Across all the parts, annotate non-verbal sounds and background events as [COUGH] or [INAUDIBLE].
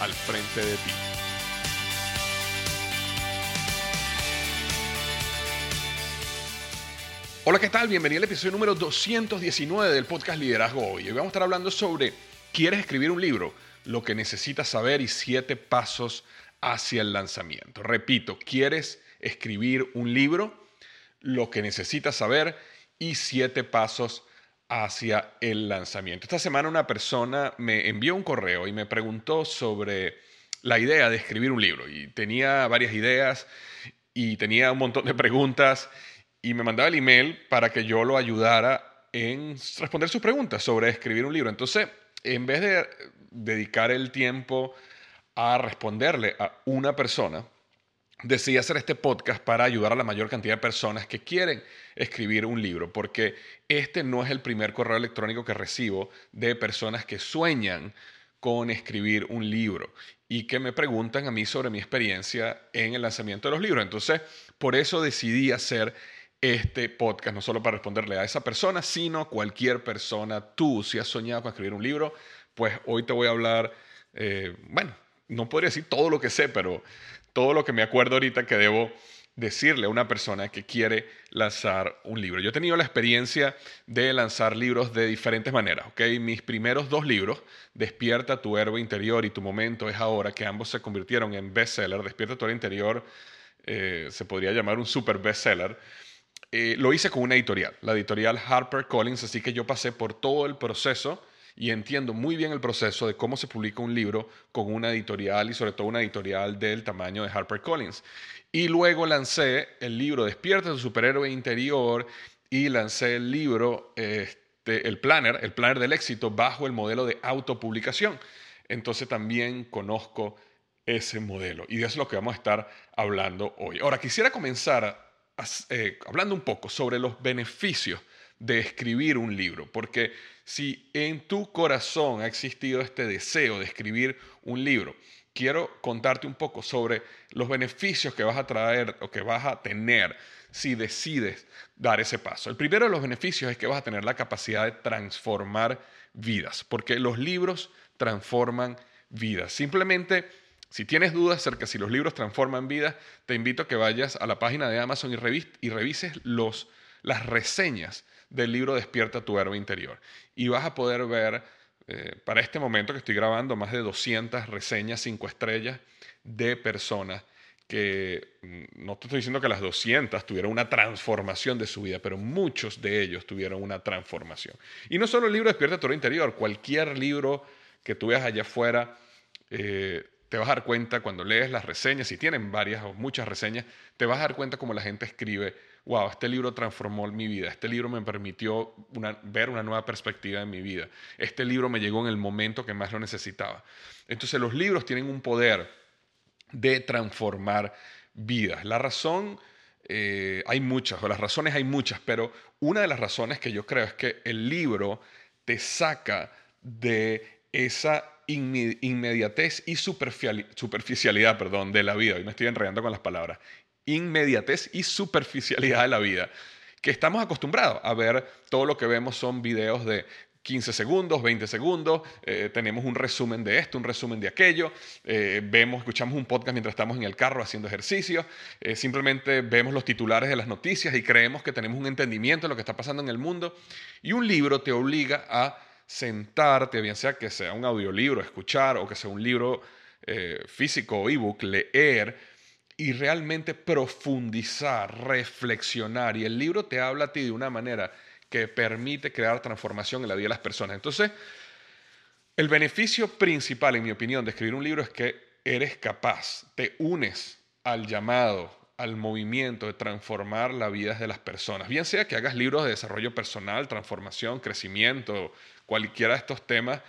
al frente de ti. Hola, ¿qué tal? Bienvenido al episodio número 219 del podcast Liderazgo Hoy. Hoy vamos a estar hablando sobre ¿quieres escribir un libro? Lo que necesitas saber y siete pasos hacia el lanzamiento. Repito, ¿quieres escribir un libro? Lo que necesitas saber y siete pasos hacia el lanzamiento. Esta semana una persona me envió un correo y me preguntó sobre la idea de escribir un libro y tenía varias ideas y tenía un montón de preguntas y me mandaba el email para que yo lo ayudara en responder sus preguntas sobre escribir un libro. Entonces, en vez de dedicar el tiempo a responderle a una persona, decidí hacer este podcast para ayudar a la mayor cantidad de personas que quieren escribir un libro, porque este no es el primer correo electrónico que recibo de personas que sueñan con escribir un libro y que me preguntan a mí sobre mi experiencia en el lanzamiento de los libros. Entonces, por eso decidí hacer este podcast, no solo para responderle a esa persona, sino cualquier persona. Tú, si has soñado con escribir un libro, pues hoy te voy a hablar, eh, bueno, no podría decir todo lo que sé, pero todo lo que me acuerdo ahorita que debo decirle a una persona que quiere lanzar un libro. Yo he tenido la experiencia de lanzar libros de diferentes maneras. ¿okay? Mis primeros dos libros, Despierta tu héroe interior y Tu momento es ahora, que ambos se convirtieron en bestseller. Despierta tu héroe interior eh, se podría llamar un super bestseller. Eh, lo hice con una editorial, la editorial Harper Collins, así que yo pasé por todo el proceso y entiendo muy bien el proceso de cómo se publica un libro con una editorial y sobre todo una editorial del tamaño de Harper Collins. Y luego lancé el libro Despierta tu superhéroe interior y lancé el libro, este, el planner, el planner del éxito bajo el modelo de autopublicación. Entonces también conozco ese modelo y de eso es lo que vamos a estar hablando hoy. Ahora, quisiera comenzar eh, hablando un poco sobre los beneficios de escribir un libro, porque si en tu corazón ha existido este deseo de escribir un libro, quiero contarte un poco sobre los beneficios que vas a traer o que vas a tener si decides dar ese paso. El primero de los beneficios es que vas a tener la capacidad de transformar vidas, porque los libros transforman vidas. Simplemente si tienes dudas acerca de si los libros transforman vidas, te invito a que vayas a la página de Amazon y, revises los, las reseñas del libro Despierta tu héroe interior. Y vas a poder ver, eh, para este momento que estoy grabando, más de 200 reseñas 5 estrellas de personas que, mm, no te estoy diciendo que las 200 tuvieron una transformación de su vida, pero muchos de ellos tuvieron una transformación. Y no solo el libro Despierta tu héroe interior, cualquier libro que tú veas allá afuera, eh, te vas a dar cuenta cuando lees las reseñas, si tienen varias o muchas reseñas, te vas a dar cuenta como la gente escribe, wow, este libro transformó mi vida, este libro me permitió ver una nueva perspectiva en mi vida, este libro me llegó en el momento que más lo necesitaba. Entonces los libros tienen un poder de transformar vidas. La razón, eh, hay muchas, o las razones hay muchas, pero una de las razones que yo creo es que el libro te saca de esa inmediatez y superficialidad perdón, de la vida. Hoy me estoy enredando con las palabras. Inmediatez y superficialidad de la vida. Que estamos acostumbrados a ver, todo lo que vemos son videos de 15 segundos, 20 segundos, eh, tenemos un resumen de esto, un resumen de aquello, eh, vemos, escuchamos un podcast mientras estamos en el carro haciendo ejercicio, eh, simplemente vemos los titulares de las noticias y creemos que tenemos un entendimiento de lo que está pasando en el mundo. Y un libro te obliga a sentarte, bien sea que sea un audiolibro, escuchar o que sea un libro físico o ebook, leer y realmente profundizar, reflexionar. Y el libro te habla a ti de una manera que permite crear transformación en la vida de las personas. Entonces, el beneficio principal, en mi opinión, de escribir un libro es que eres capaz, te unes al llamado, al movimiento de transformar la vida de las personas. Bien sea que hagas libros de desarrollo personal, transformación, crecimiento, cualquiera de estos temas,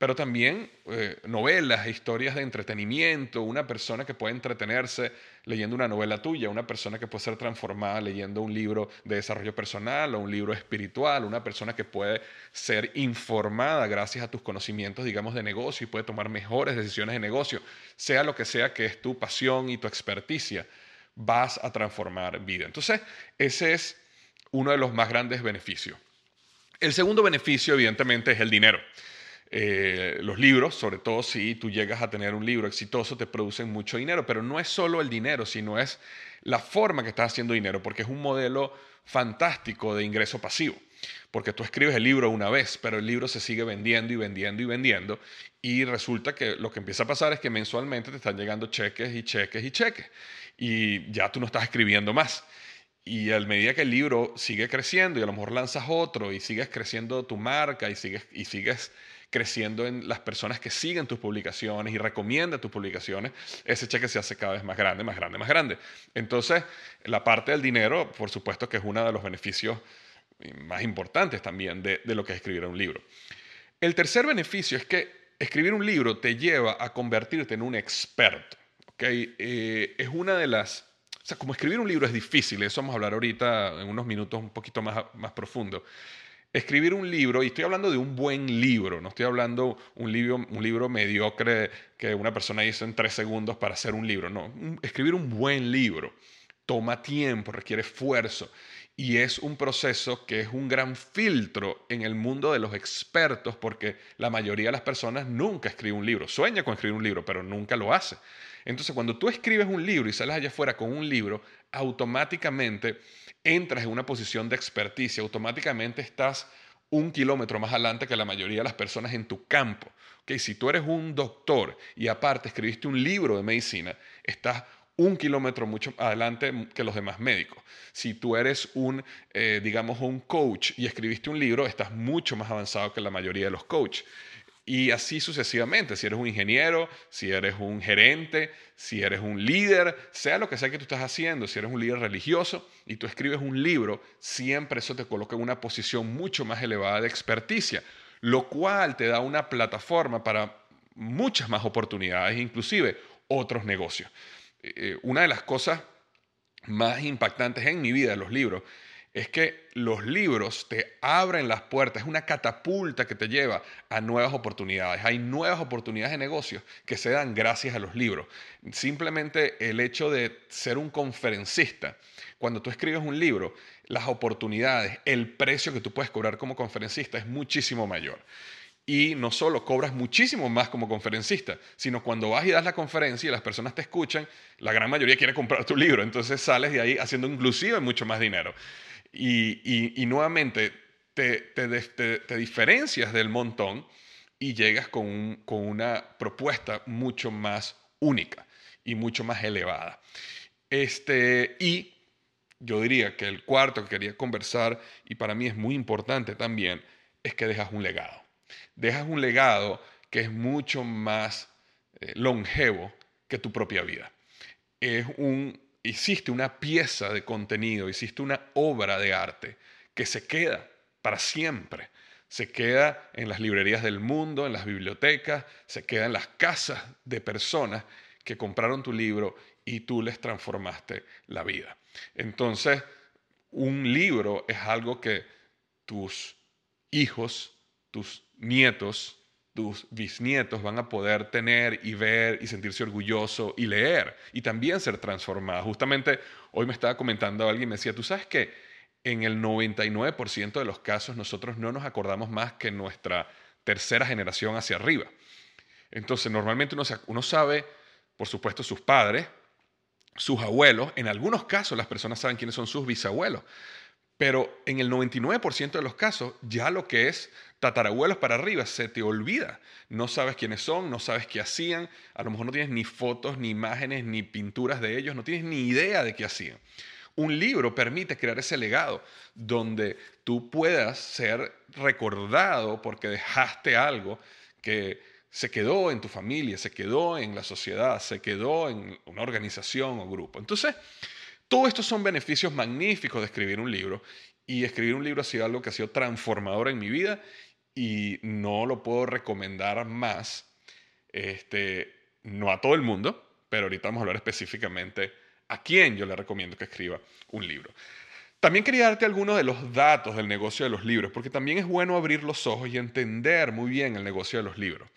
pero también eh, novelas, historias de entretenimiento, una persona que puede entretenerse leyendo una novela tuya, una persona que puede ser transformada leyendo un libro de desarrollo personal o un libro espiritual, una persona que puede ser informada gracias a tus conocimientos, digamos, de negocio y puede tomar mejores decisiones de negocio, sea lo que sea que es tu pasión y tu experticia, vas a transformar vida. Entonces, ese es uno de los más grandes beneficios. El segundo beneficio, evidentemente, es el dinero. Eh, los libros, sobre todo si tú llegas a tener un libro exitoso, te producen mucho dinero, pero no es solo el dinero, sino es la forma que estás haciendo dinero, porque es un modelo fantástico de ingreso pasivo, porque tú escribes el libro una vez, pero el libro se sigue vendiendo y vendiendo y vendiendo, y resulta que lo que empieza a pasar es que mensualmente te están llegando cheques y cheques y cheques, y ya tú no estás escribiendo más. Y a medida que el libro sigue creciendo y a lo mejor lanzas otro y sigues creciendo tu marca y sigues, y sigues creciendo en las personas que siguen tus publicaciones y recomiendan tus publicaciones, ese cheque se hace cada vez más grande, más grande, más grande. Entonces, la parte del dinero, por supuesto que es uno de los beneficios más importantes también de, lo que es escribir un libro. El tercer beneficio es que escribir un libro te lleva a convertirte en un experto. ¿okay? Eh, es una de las... O sea, como escribir un libro es difícil, eso vamos a hablar ahorita en unos minutos un poquito más, más profundo escribir un libro, y estoy hablando de un buen libro, no estoy hablando un libro, un libro mediocre que una persona hizo en tres segundos para hacer un libro, no, escribir un buen libro toma tiempo, requiere esfuerzo y es un proceso que es un gran filtro en el mundo de los expertos porque la mayoría de las personas nunca escribe un libro, sueña con escribir un libro, pero nunca lo hace. Entonces, cuando tú escribes un libro y sales allá afuera con un libro, automáticamente entras en una posición de experticia, automáticamente estás un kilómetro más adelante que la mayoría de las personas en tu campo. ¿Okay? Si tú eres un doctor y aparte escribiste un libro de medicina, estás un kilómetro mucho adelante que los demás médicos. Si tú eres un, eh, digamos, un coach y escribiste un libro, estás mucho más avanzado que la mayoría de los coaches. Y así sucesivamente, si eres un ingeniero, si eres un gerente, si eres un líder, sea lo que sea que tú estás haciendo, si eres un líder religioso y tú escribes un libro, siempre eso te coloca en una posición mucho más elevada de experticia, lo cual te da una plataforma para muchas más oportunidades, inclusive otros negocios. Eh, una de las cosas más impactantes en mi vida, los libros, es que los libros te abren las puertas, es una catapulta que te lleva a nuevas oportunidades. Hay nuevas oportunidades de negocio que se dan gracias a los libros. Simplemente el hecho de ser un conferencista, cuando tú escribes un libro, las oportunidades, el precio que tú puedes cobrar como conferencista es muchísimo mayor. Y no solo cobras muchísimo más como conferencista, sino cuando vas y das la conferencia y las personas te escuchan, la gran mayoría quiere comprar tu libro. Entonces sales de ahí haciendo inclusive mucho más dinero. Y, nuevamente te, diferencias del montón y llegas con, una propuesta mucho más única y mucho más elevada. Este, y yo diría que el cuarto que quería conversar, y para mí es muy importante también, es que dejas un legado. Dejas un legado que es mucho más eh, longevo que tu propia vida. Es un hiciste una pieza de contenido, hiciste una obra de arte que se queda para siempre. Se queda en las librerías del mundo, en las bibliotecas, se queda en las casas de personas que compraron tu libro y tú les transformaste la vida. Entonces, un libro es algo que tus hijos, tus nietos, tus bisnietos van a poder tener y ver y sentirse orgulloso y leer y también ser transformados. Justamente hoy me estaba comentando alguien, me decía, tú sabes que en el 99% de los casos nosotros no nos acordamos más que nuestra tercera generación hacia arriba. Entonces, normalmente uno, uno sabe, por supuesto, sus padres, sus abuelos, en algunos casos las personas saben quiénes son sus bisabuelos, pero en el 99% de los casos, ya lo que es tatarabuelos para arriba se te olvida. No sabes quiénes son, no sabes qué hacían, a lo mejor no tienes ni fotos, ni imágenes, ni pinturas de ellos, no tienes ni idea de qué hacían. Un libro permite crear ese legado donde tú puedas ser recordado porque dejaste algo que se quedó en tu familia, se quedó en la sociedad, se quedó en una organización o grupo. Entonces, todo esto son beneficios magníficos de escribir un libro y escribir un libro ha sido algo que ha sido transformador en mi vida y no lo puedo recomendar más, este, no a todo el mundo, pero ahorita vamos a hablar específicamente a quién yo le recomiendo que escriba un libro. También quería darte algunos de los datos del negocio de los libros, porque también es bueno abrir los ojos y entender muy bien el negocio de los libros.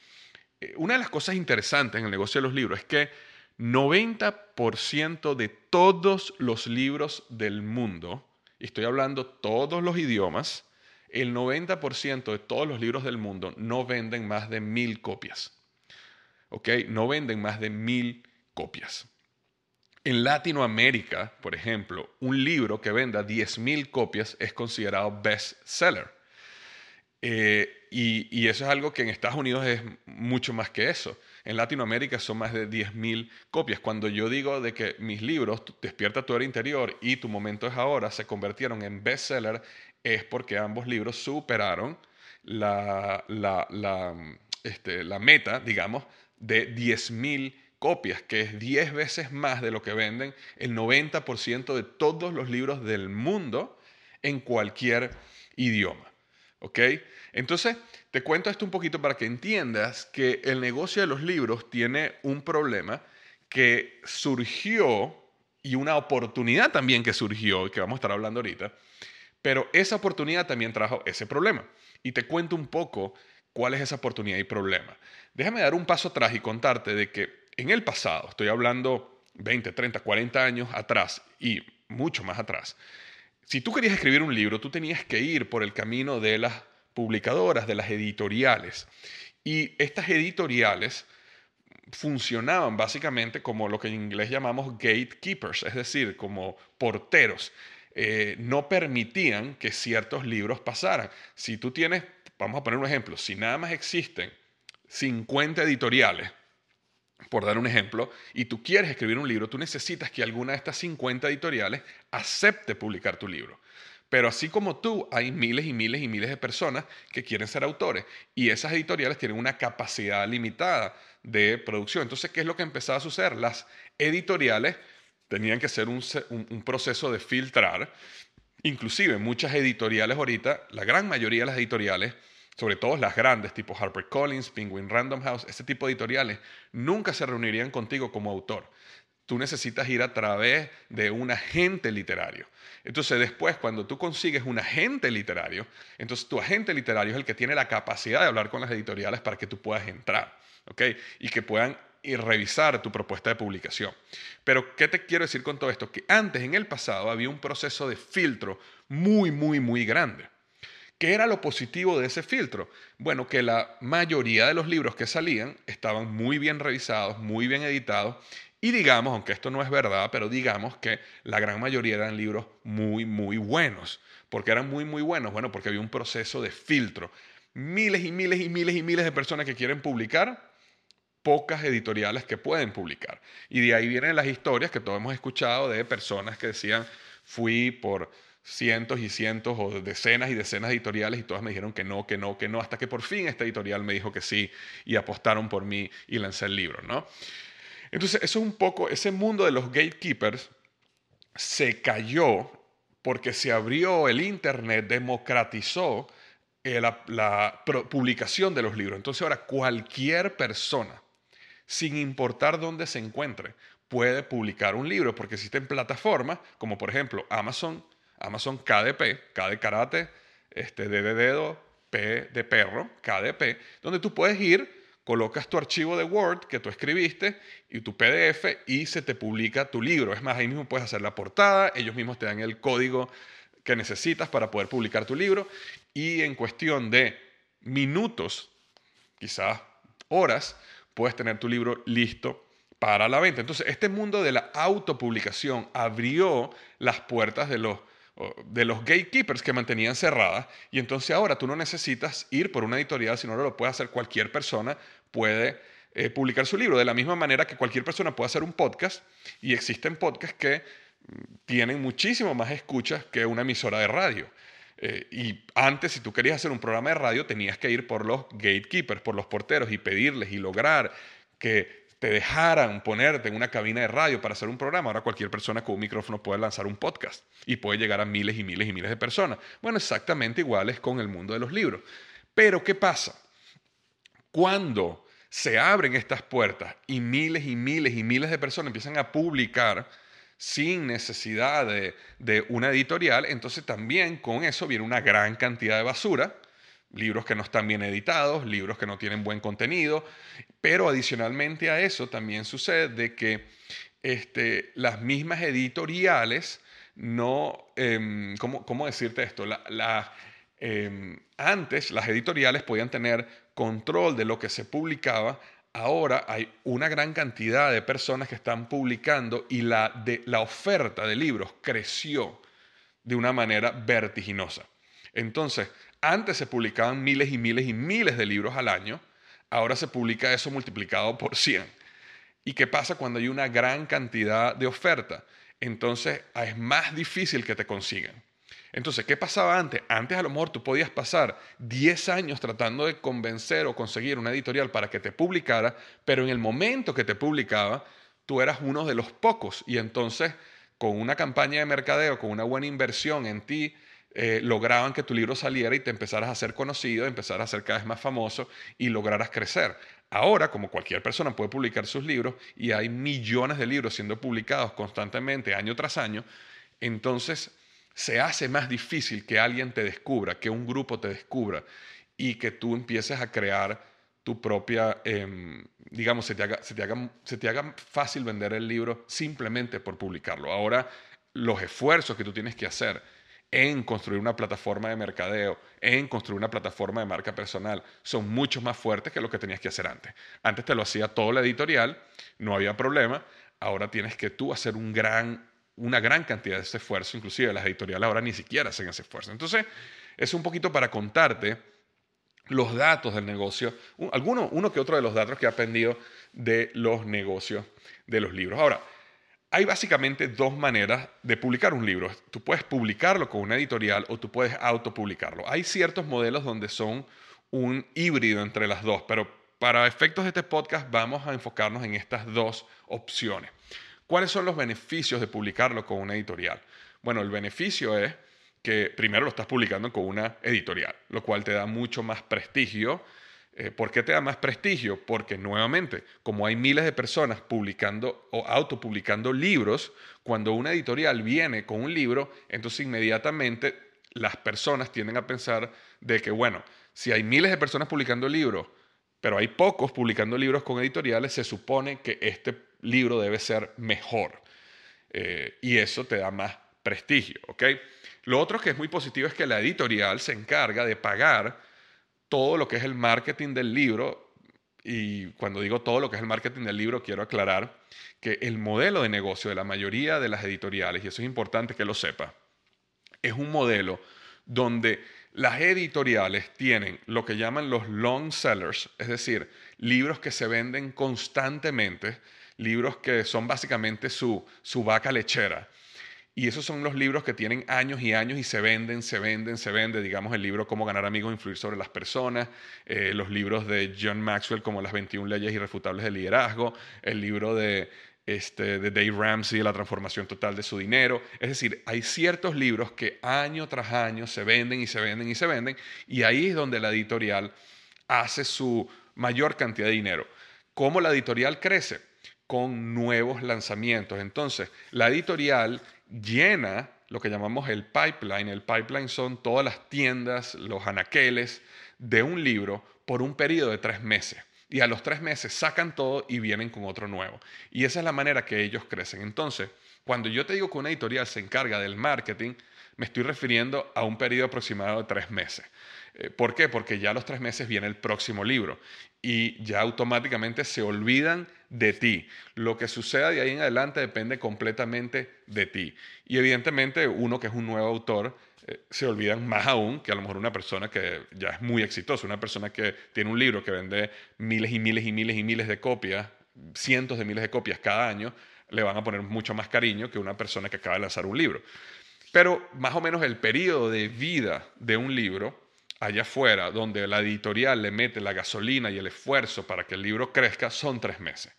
Eh, una de las cosas interesantes en el negocio de los libros es que 90% de todos los libros del mundo, y estoy hablando todos los idiomas, el 90% de todos los libros del mundo no venden más de mil copias. ¿Ok? No venden más de mil copias. En Latinoamérica, por ejemplo, un libro que venda 10.000 copias es considerado best seller. Eh, y, eso es algo que en Estados Unidos es mucho más que eso. En Latinoamérica son más de 10.000 copias. Cuando yo digo de que mis libros, Despierta tu hora interior y Tu momento es ahora, se convirtieron en bestseller, es porque ambos libros superaron la, la, este, la meta, digamos, de 10.000 copias, que es 10 veces más de lo que venden el 90% de todos los libros del mundo en cualquier idioma. ¿Ok? Entonces, te cuento esto un poquito para que entiendas que el negocio de los libros tiene un problema que surgió y una oportunidad también que surgió, y que vamos a estar hablando ahorita, pero esa oportunidad también trajo ese problema. Y te cuento un poco cuál es esa oportunidad y problema. Déjame dar un paso atrás y contarte de que en el pasado, estoy hablando 20, 30, 40 años atrás y mucho más atrás, si tú querías escribir un libro, tú tenías que ir por el camino de las publicadoras, de las editoriales. Y estas editoriales funcionaban básicamente como lo que en inglés llamamos gatekeepers, es decir, como porteros. Eh, no permitían que ciertos libros pasaran. Si tú tienes, vamos a poner un ejemplo, si nada más existen 50 editoriales, por dar un ejemplo, y tú quieres escribir un libro, tú necesitas que alguna de estas 50 editoriales acepte publicar tu libro. Pero así como tú, hay miles y miles y miles de personas que quieren ser autores y esas editoriales tienen una capacidad limitada de producción. Entonces, ¿qué es lo que empezaba a suceder? Las editoriales tenían que hacer un, proceso de filtrar. Inclusive muchas editoriales ahorita, la gran mayoría de las editoriales, sobre todo las grandes, tipo HarperCollins, Penguin Random House, este tipo de editoriales, nunca se reunirían contigo como autor. Tú necesitas ir a través de un agente literario. Entonces después, cuando tú consigues un agente literario, entonces tu agente literario es el que tiene la capacidad de hablar con las editoriales para que tú puedas entrar. Y que puedan revisar tu propuesta de publicación. Pero, ¿qué te quiero decir con todo esto? Que antes, en el pasado, había un proceso de filtro muy, muy, muy grande. ¿Qué era lo positivo de ese filtro? Bueno, que la mayoría de los libros que salían estaban muy bien revisados, muy bien editados y digamos, aunque esto no es verdad, pero digamos que la gran mayoría eran libros muy, muy buenos. ¿Por qué eran muy, muy buenos? Bueno, porque había un proceso de filtro. Miles y miles y miles y miles de personas que quieren publicar, pocas editoriales que pueden publicar. Y de ahí vienen las historias que todos hemos escuchado de personas que decían, fui por cientos y cientos o decenas y decenas de editoriales y todas me dijeron que no, que no, que no, hasta que por fin esta editorial me dijo que sí y apostaron por mí y lancé el libro, ¿no? Entonces, eso es un poco, ese mundo de los gatekeepers se cayó porque se abrió el Internet, democratizó eh, la, publicación de los libros. Entonces ahora cualquier persona, sin importar dónde se encuentre, puede publicar un libro porque existen plataformas como por ejemplo Amazon, Amazon KDP, K de karate, este, D de dedo, P de perro, KDP, donde tú puedes ir, colocas tu archivo de Word que tú escribiste y tu PDF y se te publica tu libro. Es más, ahí mismo puedes hacer la portada, ellos mismos te dan el código que necesitas para poder publicar tu libro y en cuestión de minutos, quizás horas, puedes tener tu libro listo para la venta. Entonces, este mundo de la autopublicación abrió las puertas de los, de los gatekeepers que mantenían cerradas y entonces ahora tú no necesitas ir por una editorial, sino lo puede hacer cualquier persona, puede eh, publicar su libro, de la misma manera que cualquier persona puede hacer un podcast y existen podcasts que mm, tienen muchísimo más escuchas que una emisora de radio. Eh, y antes, si tú querías hacer un programa de radio, tenías que ir por los gatekeepers, por los porteros y pedirles y lograr que te dejaran ponerte en una cabina de radio para hacer un programa. Ahora cualquier persona con un micrófono puede lanzar un podcast y puede llegar a miles y miles y miles de personas. Bueno, exactamente igual es con el mundo de los libros. Pero ¿qué pasa? Cuando se abren estas puertas y miles y miles y miles de personas empiezan a publicar, sin necesidad de, una editorial, entonces también con eso viene una gran cantidad de basura, libros que no están bien editados, libros que no tienen buen contenido, pero adicionalmente a eso también sucede de que este, las mismas editoriales no, em, ¿cómo, decirte esto? Em, antes las editoriales podían tener control de lo que se publicaba ahora hay una gran cantidad de personas que están publicando y la, de, la oferta de libros creció de una manera vertiginosa. Entonces, antes se publicaban miles y miles y miles de libros al año, ahora se publica eso multiplicado por 100. ¿Y qué pasa cuando hay una gran cantidad de oferta? Entonces es más difícil que te consigan. Entonces, ¿qué pasaba antes? Antes a lo mejor tú podías pasar 10 años tratando de convencer o conseguir una editorial para que te publicara, pero en el momento que te publicaba, tú eras uno de los pocos y entonces con una campaña de mercadeo, con una buena inversión en ti, eh, lograban que tu libro saliera y te empezaras a ser conocido, empezaras a ser cada vez más famoso y lograras crecer. Ahora, como cualquier persona puede publicar sus libros y hay millones de libros siendo publicados constantemente año tras año, entonces se hace más difícil que alguien te descubra, que un grupo te descubra y que tú empieces a crear tu propia, em, digamos, se te, haga, se, te haga, se te haga fácil vender el libro simplemente por publicarlo. Ahora, los esfuerzos que tú tienes que hacer en construir una plataforma de mercadeo, en construir una plataforma de marca personal, son mucho más fuertes que lo que tenías que hacer antes. Antes te lo hacía todo la editorial, no había problema, ahora tienes que tú hacer un gran una gran cantidad de ese esfuerzo, inclusive las editoriales ahora ni siquiera hacen ese esfuerzo. Entonces, es un poquito para contarte los datos del negocio, alguno, uno que otro de los datos que he aprendido de los negocios de los libros. Ahora, hay básicamente dos maneras de publicar un libro. Tú puedes publicarlo con una editorial o tú puedes autopublicarlo. Hay ciertos modelos donde son un híbrido entre las dos, pero para efectos de este podcast vamos a enfocarnos en estas dos opciones. ¿Cuáles son los beneficios de publicarlo con una editorial? Bueno, el beneficio es que primero lo estás publicando con una editorial, lo cual te da mucho más prestigio. Eh, ¿Por qué te da más prestigio? Porque nuevamente, como hay miles de personas publicando o autopublicando libros, cuando una editorial viene con un libro, entonces inmediatamente las personas tienden a pensar de que, bueno, si hay miles de personas publicando libros, pero hay pocos publicando libros con editoriales, se supone que este libro debe ser mejor. Eh, y eso te da más prestigio, ¿ok? Lo otro que es muy positivo es que la editorial se encarga de pagar todo lo que es el marketing del libro. Y cuando digo todo lo que es el marketing del libro, quiero aclarar que el modelo de negocio de la mayoría de las editoriales, y eso es importante que lo sepa, es un modelo donde las editoriales tienen lo que llaman los long sellers, es decir, libros que se venden constantemente, libros que son básicamente su, su vaca lechera. Y esos son los libros que tienen años y años y se venden, se venden, se venden. Digamos el libro Cómo ganar amigos e influir sobre las personas, eh, los libros de John Maxwell como Las 21 leyes irrefutables del liderazgo, el libro de, este, de Dave Ramsey, La transformación total de su dinero. Es decir, hay ciertos libros que año tras año se venden y se venden y se venden. Y ahí es donde la editorial hace su mayor cantidad de dinero. ¿Cómo la editorial crece? con nuevos lanzamientos. Entonces, la editorial llena lo que llamamos el pipeline. El pipeline son todas las tiendas, los anaqueles de un libro por un periodo de tres meses. Y a los tres meses sacan todo y vienen con otro nuevo. Y esa es la manera que ellos crecen. Entonces, cuando yo te digo que una editorial se encarga del marketing, me estoy refiriendo a un periodo aproximado de tres meses. Eh, ¿Por qué? Porque ya a los tres meses viene el próximo libro y ya automáticamente se olvidan de ti. Lo que suceda de ahí en adelante depende completamente de ti. Y evidentemente uno que es un nuevo autor eh, se olvidan más aún que a lo mejor una persona que ya es muy exitosa, una persona que tiene un libro que vende miles y miles y miles y miles de copias, cientos de miles de copias cada año, le van a poner mucho más cariño que una persona que acaba de lanzar un libro. Pero más o menos el periodo de vida de un libro allá afuera, donde la editorial le mete la gasolina y el esfuerzo para que el libro crezca, son tres meses.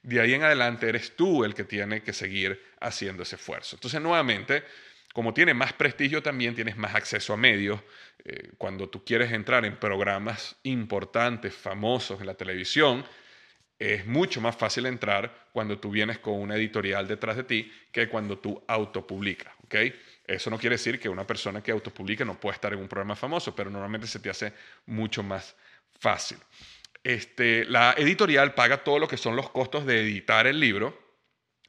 De ahí en adelante eres tú el que tiene que seguir haciendo ese esfuerzo. Entonces, nuevamente, como tiene más prestigio también, tienes más acceso a medios. Eh, cuando tú quieres entrar en programas importantes, famosos en la televisión, es mucho más fácil entrar cuando tú vienes con una editorial detrás de ti que cuando tú autopublicas. ¿okay? Eso no quiere decir que una persona que autopublique no pueda estar en un programa famoso, pero normalmente se te hace mucho más fácil. Este, la editorial paga todo lo que son los costos de editar el libro.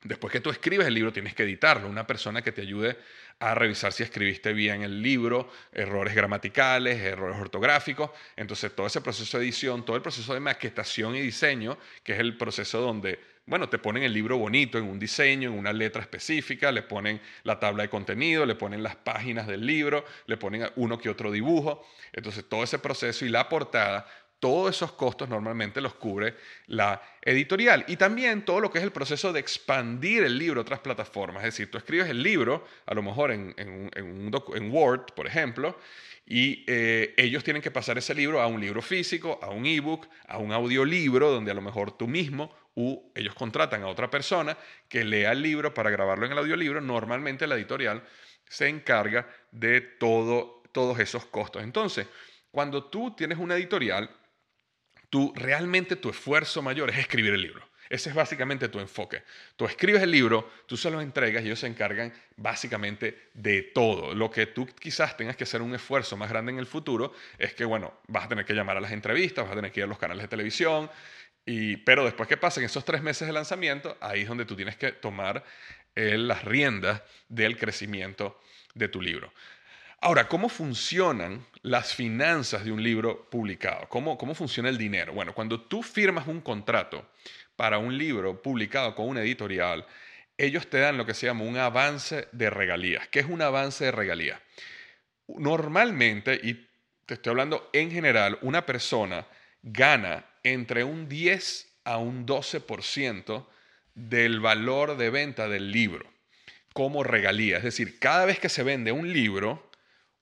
Después que tú escribes el libro, tienes que editarlo. Una persona que te ayude a revisar si escribiste bien el libro, errores gramaticales, errores ortográficos. Entonces, todo ese proceso de edición, todo el proceso de maquetación y diseño, que es el proceso donde bueno, te ponen el libro bonito en un diseño, en una letra específica, le ponen la tabla de contenido, le ponen las páginas del libro, le ponen uno que otro dibujo. Entonces, todo ese proceso y la portada, todos esos costos normalmente los cubre la editorial. Y también todo lo que es el proceso de expandir el libro a otras plataformas. Es decir, tú escribes el libro, a lo mejor en, en, Word, por ejemplo, y eh, ellos tienen que pasar ese libro a un libro físico, a un ebook, a un audiolibro, donde a lo mejor tú mismo u ellos contratan a otra persona que lea el libro para grabarlo en el audiolibro. Normalmente la editorial se encarga de todo, todos esos costos. Entonces, cuando tú tienes una editorial, tú realmente tu esfuerzo mayor es escribir el libro. Ese es básicamente tu enfoque. Tú escribes el libro, tú se lo entregas y ellos se encargan básicamente de todo. Lo que tú quizás tengas que hacer un esfuerzo más grande en el futuro es que, bueno, vas a tener que llamar a las entrevistas, vas a tener que ir a los canales de televisión, y, pero después que pasen esos tres meses de lanzamiento, ahí es donde tú tienes que tomar eh, las riendas del crecimiento de tu libro. Ahora, ¿cómo funcionan las finanzas de un libro publicado? ¿Cómo, ¿Cómo funciona el dinero? Bueno, cuando tú firmas un contrato para un libro publicado con una editorial, ellos te dan lo que se llama un avance de regalías. ¿Qué es un avance de regalías? Normalmente, y te estoy hablando en general, una persona gana entre un 10 a un 12% del valor de venta del libro como regalía. Es decir, cada vez que se vende un libro,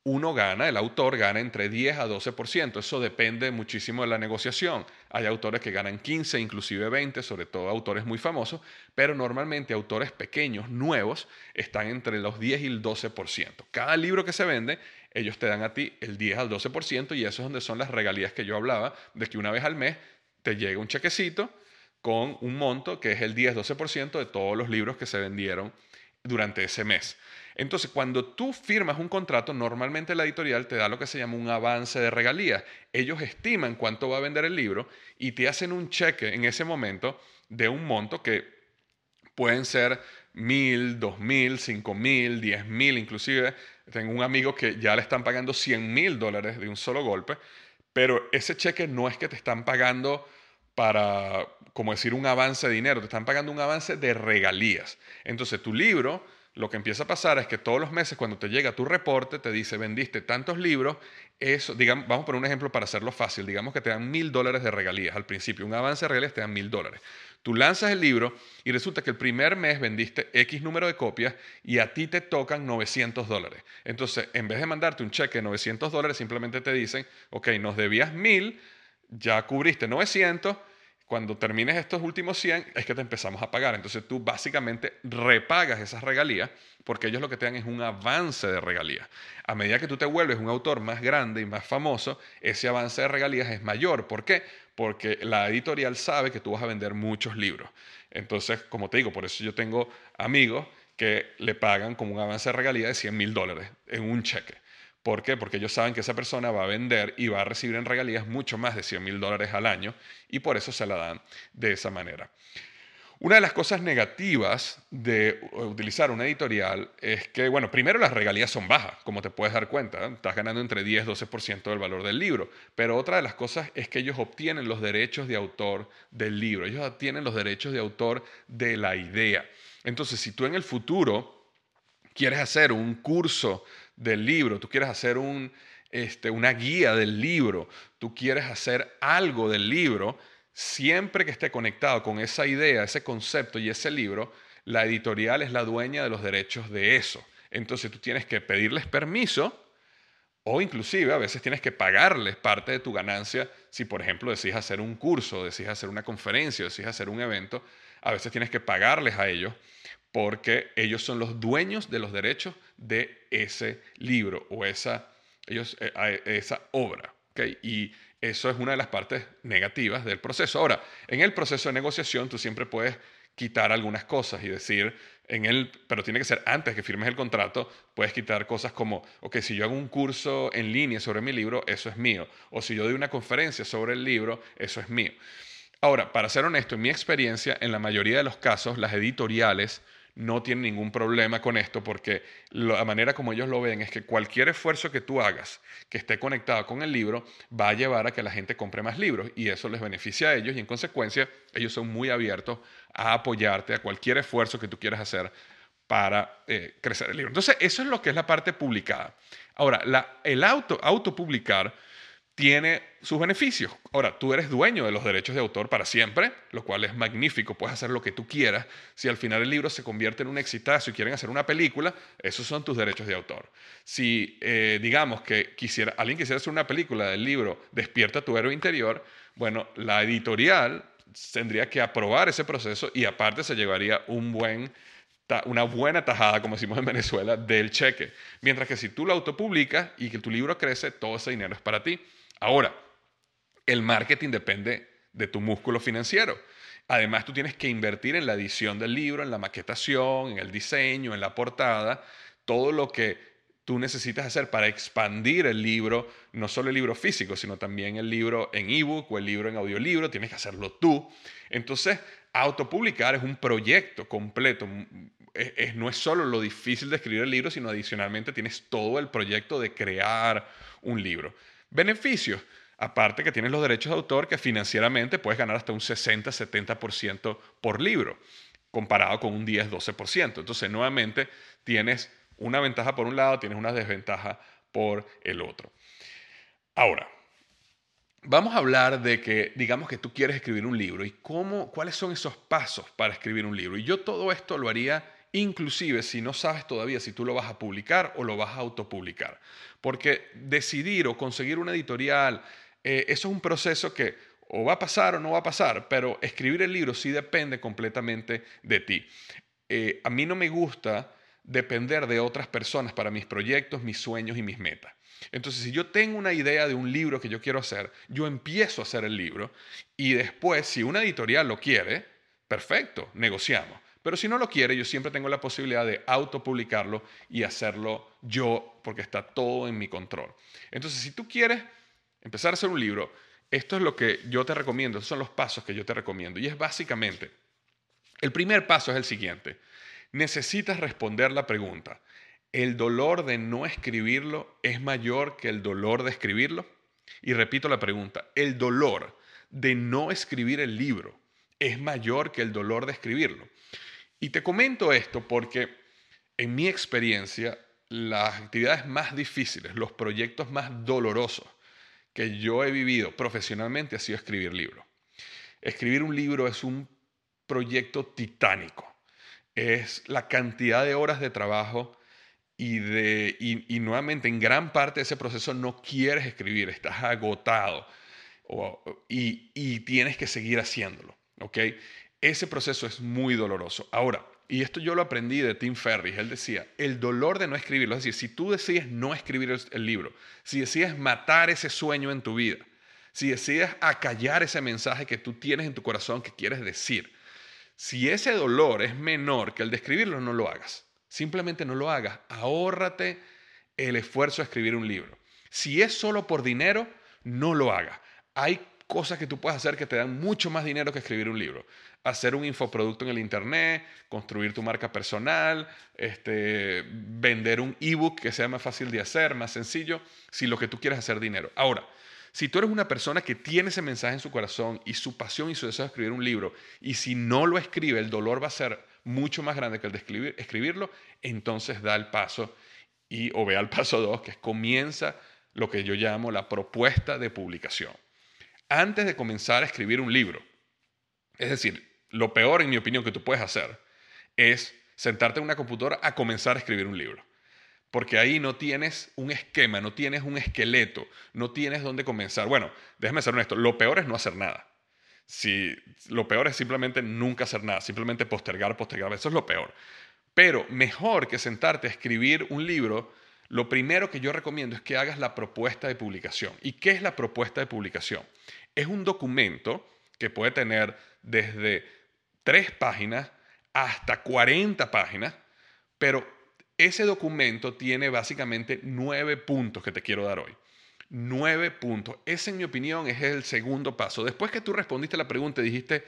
uno gana, el autor gana entre 10 a 12%. Eso depende muchísimo de la negociación. Hay autores que ganan 15, inclusive 20, sobre todo autores muy famosos, pero normalmente autores pequeños, nuevos, están entre los 10 y el 12%. Cada libro que se vende, ellos te dan a ti el 10 al 12% y eso es donde son las regalías que yo hablaba, de que una vez al mes te llega un chequecito con un monto que es el 10-12% de todos los libros que se vendieron durante ese mes. Entonces, cuando tú firmas un contrato, normalmente la editorial te da lo que se llama un avance de regalías. Ellos estiman cuánto va a vender el libro y te hacen un cheque en ese momento de un monto que pueden ser mil, dos mil, cinco mil, diez mil, inclusive tengo un amigo que ya le están pagando 100 mil dólares de un solo golpe, pero ese cheque no es que te están pagando para, como decir, un avance de dinero, te están pagando un avance de regalías. Entonces tu libro lo que empieza a pasar es que todos los meses cuando te llega tu reporte te dice vendiste tantos libros, eso, digamos, vamos a poner un ejemplo para hacerlo fácil, digamos que te dan mil dólares de regalías al principio, un avance de regalías te dan mil dólares. Tú lanzas el libro y resulta que el primer mes vendiste X número de copias y a ti te tocan 900 dólares. Entonces, en vez de mandarte un cheque de 900 dólares, simplemente te dicen, ok, nos debías mil, ya cubriste 900 cuando termines estos últimos 100 es que te empezamos a pagar. Entonces tú básicamente repagas esas regalías porque ellos lo que te dan es un avance de regalías. A medida que tú te vuelves un autor más grande y más famoso, ese avance de regalías es mayor. ¿Por qué? Porque la editorial sabe que tú vas a vender muchos libros. Entonces, como te digo, por eso yo tengo amigos que le pagan como un avance de regalías de 100 mil dólares en un cheque ¿Por qué? Porque ellos saben que esa persona va a vender y va a recibir en regalías mucho más de 100 mil dólares al año y por eso se la dan de esa manera. Una de las cosas negativas de utilizar una editorial es que, bueno, primero las regalías son bajas, como te puedes dar cuenta, estás ganando entre 10 y 12% del valor del libro, pero otra de las cosas es que ellos obtienen los derechos de autor del libro, ellos obtienen los derechos de autor de la idea. Entonces, si tú en el futuro quieres hacer un curso del libro, tú quieres hacer un, este, una guía del libro, tú quieres hacer algo del libro, siempre que esté conectado con esa idea, ese concepto y ese libro, la editorial es la dueña de los derechos de eso. Entonces tú tienes que pedirles permiso o inclusive a veces tienes que pagarles parte de tu ganancia. Si, por ejemplo, decides hacer un curso, decides hacer una conferencia, decides hacer un evento, a veces tienes que pagarles a ellos porque ellos son los dueños de los derechos de ese libro o esa, ellos, eh, esa obra. Y eso es una de las partes negativas del proceso. Ahora, en el proceso de negociación tú siempre puedes quitar algunas cosas y decir, en el, pero tiene que ser antes que firmes el contrato, puedes quitar cosas como, ok, si yo hago un curso en línea sobre mi libro, eso es mío. O si yo doy una conferencia sobre el libro, eso es mío. Ahora, para ser honesto, en mi experiencia, en la mayoría de los casos, las editoriales no tienen ningún problema con esto porque la manera como ellos lo ven es que cualquier esfuerzo que tú hagas que esté conectado con el libro va a llevar a que la gente compre más libros y eso les beneficia a ellos y en consecuencia ellos son muy abiertos a apoyarte a cualquier esfuerzo que tú quieras hacer para eh, crecer el libro. Entonces eso es lo que es la parte publicada. Ahora, el auto, autopublicar tiene sus beneficios. Ahora, tú eres dueño de los derechos de autor para siempre, lo cual es magnífico, puedes hacer lo que tú quieras. Si al final el libro se convierte en un exitazo y quieren hacer una película, esos son tus derechos de autor. Si, eh, digamos, que quisiera, alguien quisiera hacer una película del libro Despierta tu héroe interior, bueno, la editorial tendría que aprobar ese proceso y aparte se llevaría un buen una buena tajada, como decimos en Venezuela, del cheque. Mientras que si tú lo autopublicas y que tu libro crece, todo ese dinero es para ti. Ahora, el marketing depende de tu músculo financiero. Además, tú tienes que invertir en la edición del libro, en la maquetación, en el diseño, en la portada, todo lo que tú necesitas hacer para expandir el libro, no solo el libro físico, sino también el libro en ebook o el libro en audiolibro, tienes que hacerlo tú. Entonces, autopublicar es un proyecto completo. no es solo lo difícil de escribir el libro, sino adicionalmente tienes todo el proyecto de crear un libro. Beneficios. Aparte que tienes los derechos de autor que financieramente puedes ganar hasta un 60-70% por libro, comparado con un 10-12%. Entonces, nuevamente, tienes una ventaja por un lado, tienes una desventaja por el otro. Ahora, vamos a hablar de que, digamos que tú quieres escribir un libro y cómo, cuáles son esos pasos para escribir un libro. Y yo todo esto lo haría inclusive si no sabes todavía si tú lo vas a publicar o lo vas a autopublicar. Porque decidir o conseguir una editorial, eh, eso es un proceso que o va a pasar o no va a pasar, pero escribir el libro sí depende completamente de ti. Eh, a mí no me gusta depender de otras personas para mis proyectos, mis sueños y mis metas. Entonces, si yo tengo una idea de un libro que yo quiero hacer, yo empiezo a hacer el libro y después, si una editorial lo quiere, perfecto, negociamos. Pero si no lo quiere, yo siempre tengo la posibilidad de autopublicarlo y hacerlo yo, porque está todo en mi control. Entonces, si tú quieres empezar a hacer un libro, esto es lo que yo te recomiendo, estos son los pasos que yo te recomiendo. Y es básicamente, el primer paso es el siguiente. Necesitas responder la pregunta, ¿el dolor de no escribirlo es mayor que el dolor de escribirlo? Y repito la pregunta, ¿el dolor de no escribir el libro es mayor que el dolor de escribirlo? Y te comento esto porque en mi experiencia, las actividades más difíciles, los proyectos más dolorosos que yo he vivido profesionalmente ha sido escribir libros. Escribir un libro es un proyecto titánico. Es la cantidad de horas de trabajo y, de, y, nuevamente en gran parte de ese proceso no quieres escribir, estás agotado y, y, tienes que seguir haciéndolo. ¿ok? Ese proceso es muy doloroso. Ahora, y esto yo lo aprendí de Tim Ferriss, él decía, el dolor de no escribirlo, es decir, si tú decides no escribir el, libro, si decides matar ese sueño en tu vida, si decides acallar ese mensaje que tú tienes en tu corazón que quieres decir, si ese dolor es menor que el de escribirlo, no lo hagas. Simplemente no lo hagas. Ahórrate el esfuerzo de escribir un libro. Si es solo por dinero, no lo haga. Hay cosas que tú puedes hacer que te dan mucho más dinero que escribir un libro. Hacer un infoproducto en el Internet, construir tu marca personal, este, vender un ebook que sea más fácil de hacer, más sencillo, si lo que tú quieres es hacer dinero. Ahora, si tú eres una persona que tiene ese mensaje en su corazón y su pasión y su deseo de escribir un libro, y si no lo escribe, el dolor va a ser mucho más grande que el de escribir, escribirlo, entonces da el paso y o ve al [LAUGHS] paso dos, que es comienza lo que yo llamo la propuesta de publicación antes de comenzar a escribir un libro. Es decir, lo peor, en mi opinión, que tú puedes hacer es sentarte en una computadora a comenzar a escribir un libro. Porque ahí no tienes un esquema, no tienes un esqueleto, no tienes dónde comenzar. Bueno, déjame ser honesto, lo peor es no hacer nada. Si, lo peor es simplemente nunca hacer nada, simplemente postergar, postergar, eso es lo peor. Pero mejor que sentarte a escribir un libro, lo primero que yo recomiendo es que hagas la propuesta de publicación. ¿Y qué es la propuesta de publicación? Es un documento que puede tener desde tres páginas hasta 40 páginas, pero ese documento tiene básicamente nueve puntos que te quiero dar hoy. Nueve puntos. Ese, en mi opinión, es el segundo paso. Después que tú respondiste la pregunta y dijiste,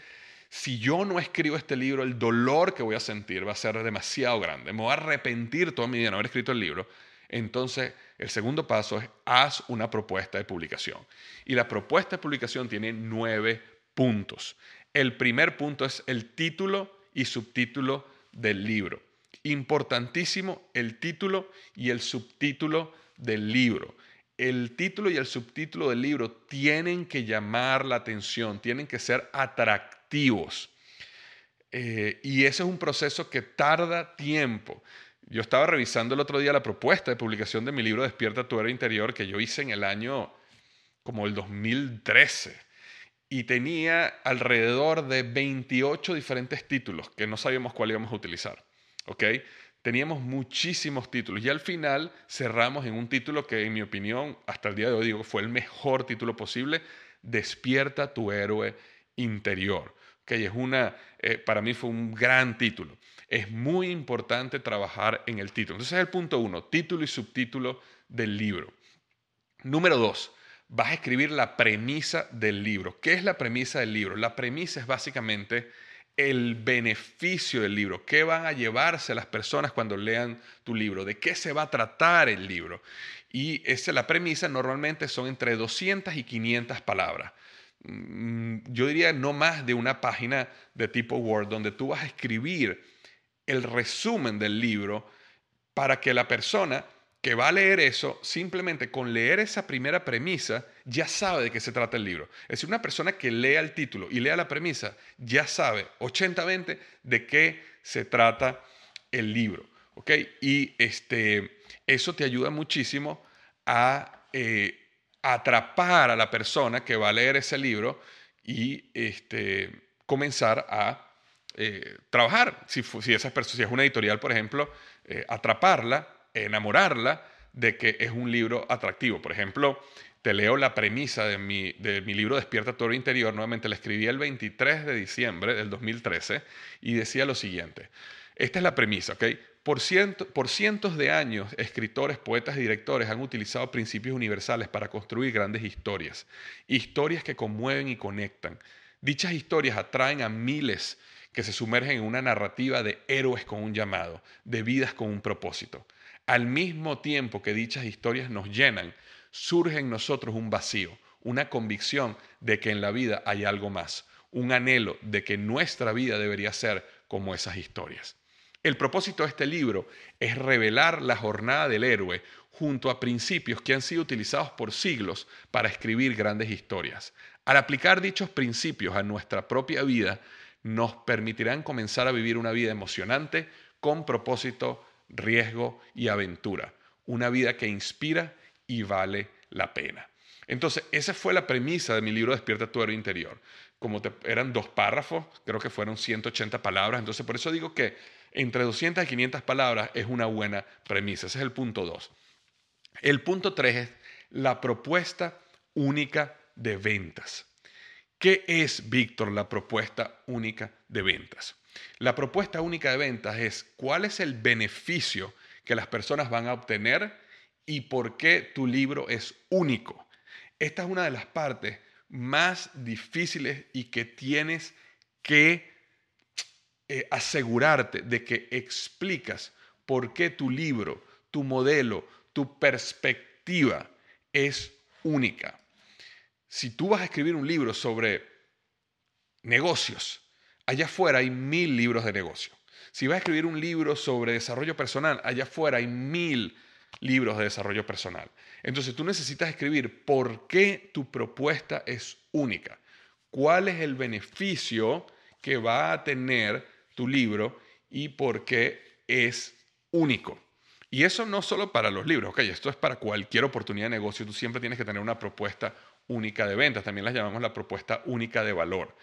si yo no escribo este libro, el dolor que voy a sentir va a ser demasiado grande. Me voy a arrepentir toda mi vida de no haber escrito el libro. Entonces, el segundo paso es haz una propuesta de publicación. Y la propuesta de publicación tiene nueve puntos. El primer punto es el título y subtítulo del libro. Importantísimo el título y el subtítulo del libro. El título y el subtítulo del libro tienen que llamar la atención, tienen que ser atractivos. Eh, y ese es un proceso que tarda tiempo. Yo estaba revisando el otro día la propuesta de publicación de mi libro Despierta tu era interior que yo hice en el año como el 2013 y tenía alrededor de 28 diferentes títulos que no sabíamos cuál íbamos a utilizar. ¿Ok? Teníamos muchísimos títulos y al final cerramos en un título que en mi opinión hasta el día de hoy digo fue el mejor título posible, Despierta tu héroe interior. Okay, es una, eh, para mí fue un gran título es muy importante trabajar en el título. Entonces es el punto uno, título y subtítulo del libro. Número dos, vas a escribir la premisa del libro. ¿Qué es la premisa del libro? La premisa es básicamente el beneficio del libro, qué van a llevarse las personas cuando lean tu libro, de qué se va a tratar el libro. Y esa, la premisa normalmente son entre 200 y 500 palabras. Mm, yo diría no más de una página de tipo Word donde tú vas a escribir el resumen del libro para que la persona que va a leer eso, simplemente con leer esa primera premisa, ya sabe de qué se trata el libro. Es decir, una persona que lea el título y lea la premisa, ya sabe 80-20 de qué se trata el libro. ¿ok? Y este, eso te ayuda muchísimo a eh, atrapar a la persona que va a leer ese libro y este, comenzar a eh, trabajar, si, si, esa si es una editorial, por ejemplo, eh, atraparla, enamorarla de que es un libro atractivo. Por ejemplo, te leo la premisa de mi, de mi libro Despierta tu interior, nuevamente la escribí el 23 de diciembre del 2013 y decía lo siguiente, esta es la premisa, ¿ok? Por, por cientos de años, escritores, poetas y directores han utilizado principios universales para construir grandes historias, historias que conmueven y conectan. Dichas historias atraen a miles que se sumergen en una narrativa de héroes con un llamado, de vidas con un propósito. Al mismo tiempo que dichas historias nos llenan, surge en nosotros un vacío, una convicción de que en la vida hay algo más, un anhelo de que nuestra vida debería ser como esas historias. El propósito de este libro es revelar la jornada del héroe junto a principios que han sido utilizados por siglos para escribir grandes historias. Al aplicar dichos principios a nuestra propia vida, nos permitirán comenzar a vivir una vida emocionante con propósito, riesgo y aventura. Una vida que inspira y vale la pena. Entonces, esa fue la premisa de mi libro Despierta tu héroe interior. Como eran dos párrafos, creo que fueron 180 palabras. Entonces, por eso digo que entre 200 y 500 palabras es una buena premisa. Ese es el punto 2. El punto 3 es la propuesta única de ventas. ¿Qué es, Víctor, la propuesta única de ventas? La propuesta única de ventas es cuál es el beneficio que las personas van a obtener y por qué tu libro es único. Esta es una de las partes más difíciles y que tienes que eh, asegurarte de que explicas por qué tu libro, tu modelo, tu perspectiva es única. Si tú vas a escribir un libro sobre negocios, allá afuera hay mil libros de negocio. Si vas a escribir un libro sobre desarrollo personal, allá afuera hay mil libros de desarrollo personal. Entonces tú necesitas escribir por qué tu propuesta es única. ¿Cuál es el beneficio que va a tener tu libro y por qué es único? Y eso no solo para los libros, ok, esto es para cualquier oportunidad de negocio. Tú siempre tienes que tener una propuesta única de ventas. También las llamamos la propuesta única de valor.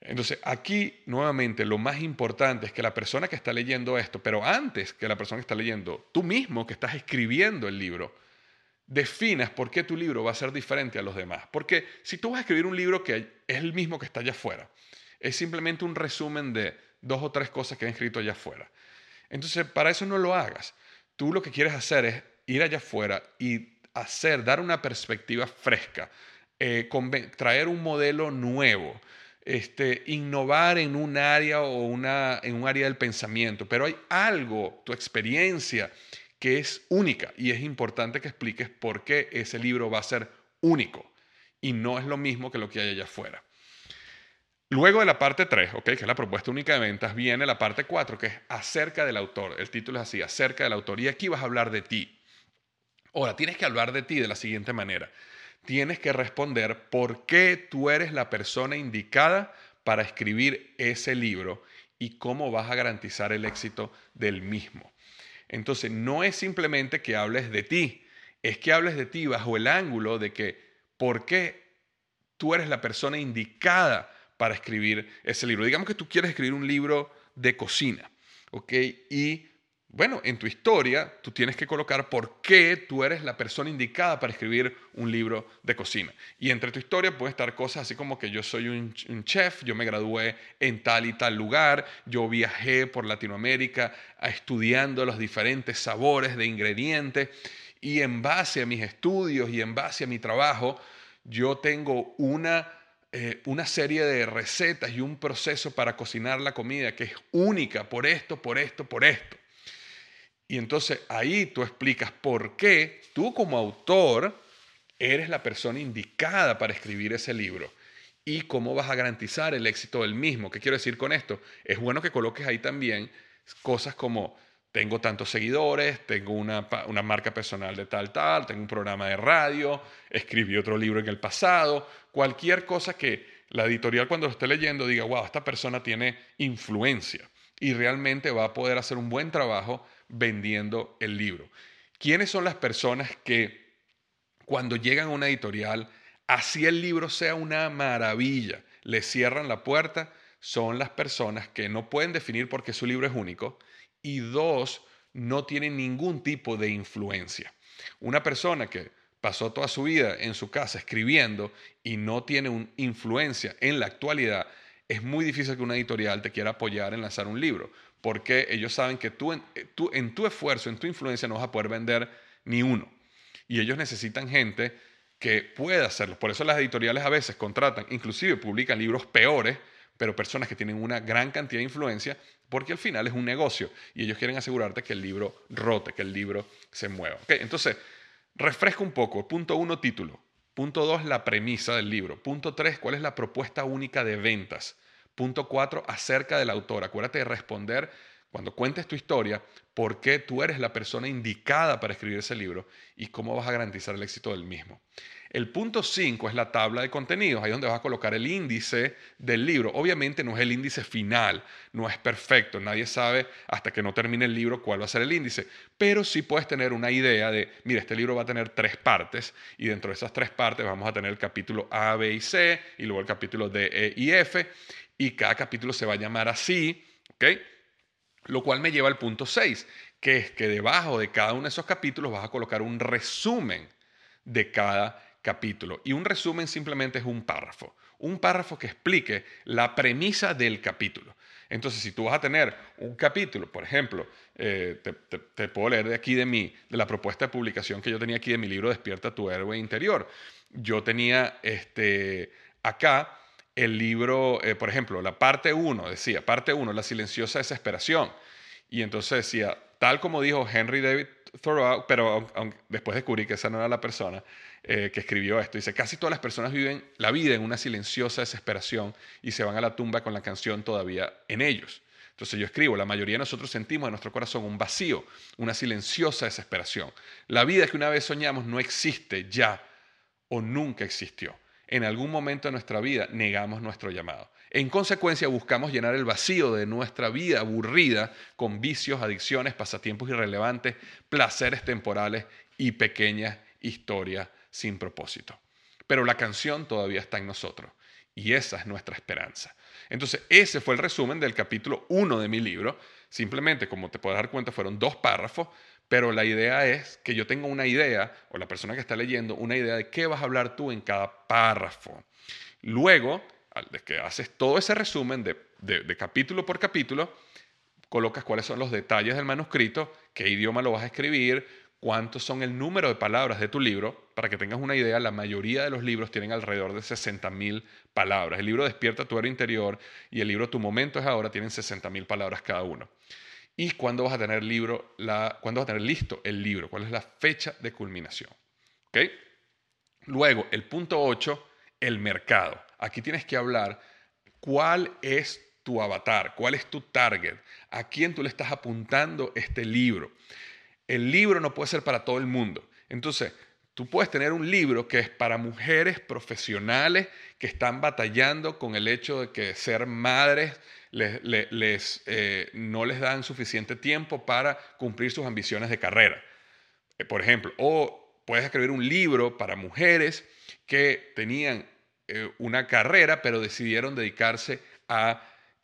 Entonces, aquí nuevamente lo más importante es que la persona que está leyendo esto, pero antes que la persona que está leyendo, tú mismo que estás escribiendo el libro, definas por qué tu libro va a ser diferente a los demás. Porque si tú vas a escribir un libro que es el mismo que está allá afuera, es simplemente un resumen de dos o tres cosas que han escrito allá afuera. Entonces, para eso no lo hagas. Tú lo que quieres hacer es ir allá afuera y hacer, dar una perspectiva fresca, eh, traer un modelo nuevo este, innovar en un área o una, en un área del pensamiento, pero hay algo, tu experiencia, que es única y es importante que expliques por qué ese libro va a ser único y no es lo mismo que lo que hay allá afuera. Luego de la parte 3, okay, que es la propuesta única de ventas, viene la parte 4, que es acerca del autor. El título es así, acerca del autor. Y aquí vas a hablar de ti. Ahora, tienes que hablar de ti de la siguiente manera tienes que responder por qué tú eres la persona indicada para escribir ese libro y cómo vas a garantizar el éxito del mismo. Entonces, no es simplemente que hables de ti, es que hables de ti bajo el ángulo de que por qué tú eres la persona indicada para escribir ese libro. Digamos que tú quieres escribir un libro de cocina, ¿ok? Y bueno, en tu historia tú tienes que colocar por qué tú eres la persona indicada para escribir un libro de cocina. Y entre tu historia puede estar cosas así como que yo soy un, chef, yo me gradué en tal y tal lugar, yo viajé por Latinoamérica estudiando los diferentes sabores de ingredientes y en base a mis estudios y en base a mi trabajo, yo tengo una eh, una serie de recetas y un proceso para cocinar la comida que es única por esto, por esto, por esto. Y entonces ahí tú explicas por qué tú como autor eres la persona indicada para escribir ese libro y cómo vas a garantizar el éxito del mismo. ¿Qué quiero decir con esto? Es bueno que coloques ahí también cosas como tengo tantos seguidores, tengo una, una, marca personal de tal, tal, tengo un programa de radio, escribí otro libro en el pasado, cualquier cosa que la editorial cuando lo esté leyendo diga, wow, esta persona tiene influencia y realmente va a poder hacer un buen trabajo vendiendo el libro. ¿Quiénes son las personas que cuando llegan a una editorial, así el libro sea una maravilla, le cierran la puerta? Son las personas que no pueden definir por qué su libro es único y dos, no tienen ningún tipo de influencia. Una persona que pasó toda su vida en su casa escribiendo y no tiene una influencia en la actualidad, es muy difícil que una editorial te quiera apoyar en lanzar un libro, porque ellos saben que tú en, eh, tú en tu esfuerzo, en tu influencia, no vas a poder vender ni uno. Y ellos necesitan gente que pueda hacerlo. Por eso las editoriales a veces contratan, inclusive publican libros peores, pero personas que tienen una gran cantidad de influencia, porque al final es un negocio y ellos quieren asegurarte que el libro rote, que el libro se mueva. Entonces, refresca un poco. Punto uno, título. Punto dos, la premisa del libro. Punto tres, cuál es la propuesta única de ventas. Punto cuatro, acerca del autor. Acuérdate de responder cuando cuentes tu historia, por qué tú eres la persona indicada para escribir ese libro y cómo vas a garantizar el éxito del mismo. El punto 5 es la tabla de contenidos, ahí donde vas a colocar el índice del libro. Obviamente no es el índice final, no es perfecto, nadie sabe hasta que no termine el libro cuál va a ser el índice, pero sí puedes tener una idea de, mira, este libro va a tener tres partes y dentro de esas tres partes vamos a tener el capítulo A, B y C y luego el capítulo D, E y F y cada capítulo se va a llamar así, ¿ok? Lo cual me lleva al punto 6, que es que debajo de cada uno de esos capítulos vas a colocar un resumen de cada capítulo. Y un resumen simplemente es un párrafo, un párrafo que explique la premisa del capítulo. Entonces, si tú vas a tener un capítulo, por ejemplo, eh, te, puedo leer de aquí de mí, de la propuesta de publicación que yo tenía aquí de mi libro Despierta tu héroe interior. Yo tenía este, acá el libro, eh, por ejemplo, la parte 1, decía, parte 1, la silenciosa desesperación. Y entonces decía, tal como dijo Henry David Thoreau, pero después descubrí que esa no era la persona eh, que escribió esto. Dice, casi todas las personas viven la vida en una silenciosa desesperación y se van a la tumba con la canción todavía en ellos. Entonces yo escribo, la mayoría de nosotros sentimos en nuestro corazón un vacío, una silenciosa desesperación. La vida que una vez soñamos no existe ya o nunca existió. En algún momento de nuestra vida negamos nuestro llamado. En consecuencia, buscamos llenar el vacío de nuestra vida aburrida con vicios, adicciones, pasatiempos irrelevantes, placeres temporales y pequeñas historias sin propósito. Pero la canción todavía está en nosotros y esa es nuestra esperanza. Entonces, ese fue el resumen del capítulo 1 de mi libro. Simplemente, como te puedes dar cuenta, fueron dos párrafos, pero la idea es que yo tenga una idea, o la persona que está leyendo, una idea de qué vas a hablar tú en cada párrafo. Luego, de que haces todo ese resumen de, capítulo por capítulo, colocas cuáles son los detalles del manuscrito, qué idioma lo vas a escribir, cuántos son el número de palabras de tu libro. Para que tengas una idea, la mayoría de los libros tienen alrededor de 60.000 palabras. El libro Despierta tu héroe interior y el libro Tu momento es ahora tienen 60.000 palabras cada uno. ¿Y cuándo vas a tener libro, cuándo vas a tener listo el libro? ¿Cuál es la fecha de culminación? ¿Okay? Luego, el punto 8, el mercado. Aquí tienes que hablar cuál es tu avatar, cuál es tu target, a quién tú le estás apuntando este libro. El libro no puede ser para todo el mundo. Entonces, tú puedes tener un libro que es para mujeres profesionales que están batallando con el hecho de que ser madres les, eh, no les dan suficiente tiempo para cumplir sus ambiciones de carrera. Eh, por ejemplo, o puedes escribir un libro para mujeres que tenían eh, una carrera, pero decidieron dedicarse al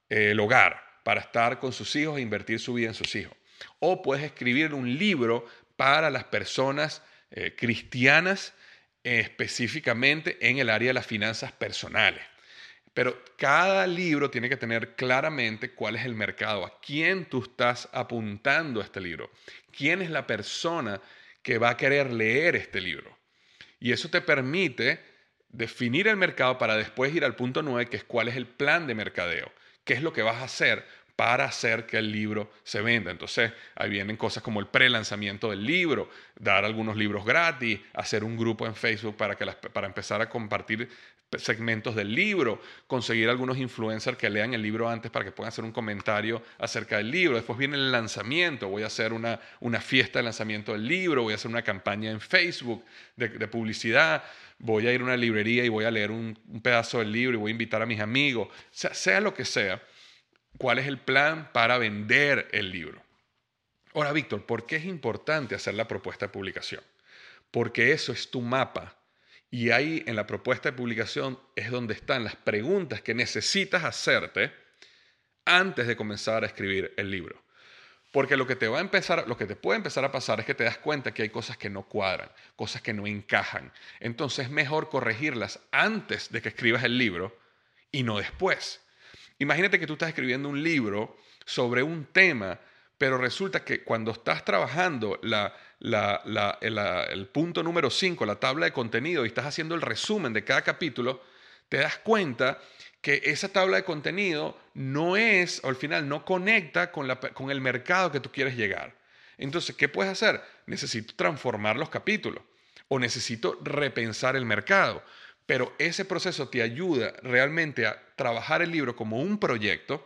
el hogar para estar con sus hijos e invertir su vida en sus hijos. O puedes escribir un libro para las personas eh, cristianas, específicamente en el área de las finanzas personales. Pero cada libro tiene que tener claramente cuál es el mercado, a quién tú estás apuntando este libro, quién es la persona que va a querer leer este libro. Y eso te permite definir el mercado para después ir al punto 9, que es cuál es el plan de mercadeo, qué es lo que vas a hacer para hacer que el libro se venda. Entonces, ahí vienen cosas como el pre-lanzamiento del libro, dar algunos libros gratis, hacer un grupo en Facebook para, que para empezar a compartir segmentos del libro, conseguir algunos influencers que lean el libro antes para que puedan hacer un comentario acerca del libro. Después viene el lanzamiento, voy a hacer una, una fiesta de lanzamiento del libro, voy a hacer una campaña en Facebook de, publicidad voy a ir a una librería y voy a leer un, pedazo del libro y voy a invitar a mis amigos, sea lo que sea, cuál es el plan para vender el libro. Ahora, Víctor, ¿por qué es importante hacer la propuesta de publicación? Porque eso es tu mapa. Y ahí en la propuesta de publicación es donde están las preguntas que necesitas hacerte antes de comenzar a escribir el libro. Porque lo que te va a empezar, lo que te puede empezar a pasar es que te das cuenta que hay cosas que no cuadran, cosas que no encajan. Entonces es mejor corregirlas antes de que escribas el libro y no después. Imagínate que tú estás escribiendo un libro sobre un tema, pero resulta que cuando estás trabajando el punto número 5, la tabla de contenido, y estás haciendo el resumen de cada capítulo, te das cuenta que esa tabla de contenido no es, al final, no conecta con, con el mercado que tú quieres llegar. Entonces, ¿qué puedes hacer? Necesito transformar los capítulos o necesito repensar el mercado. Pero ese proceso te ayuda realmente a trabajar el libro como un proyecto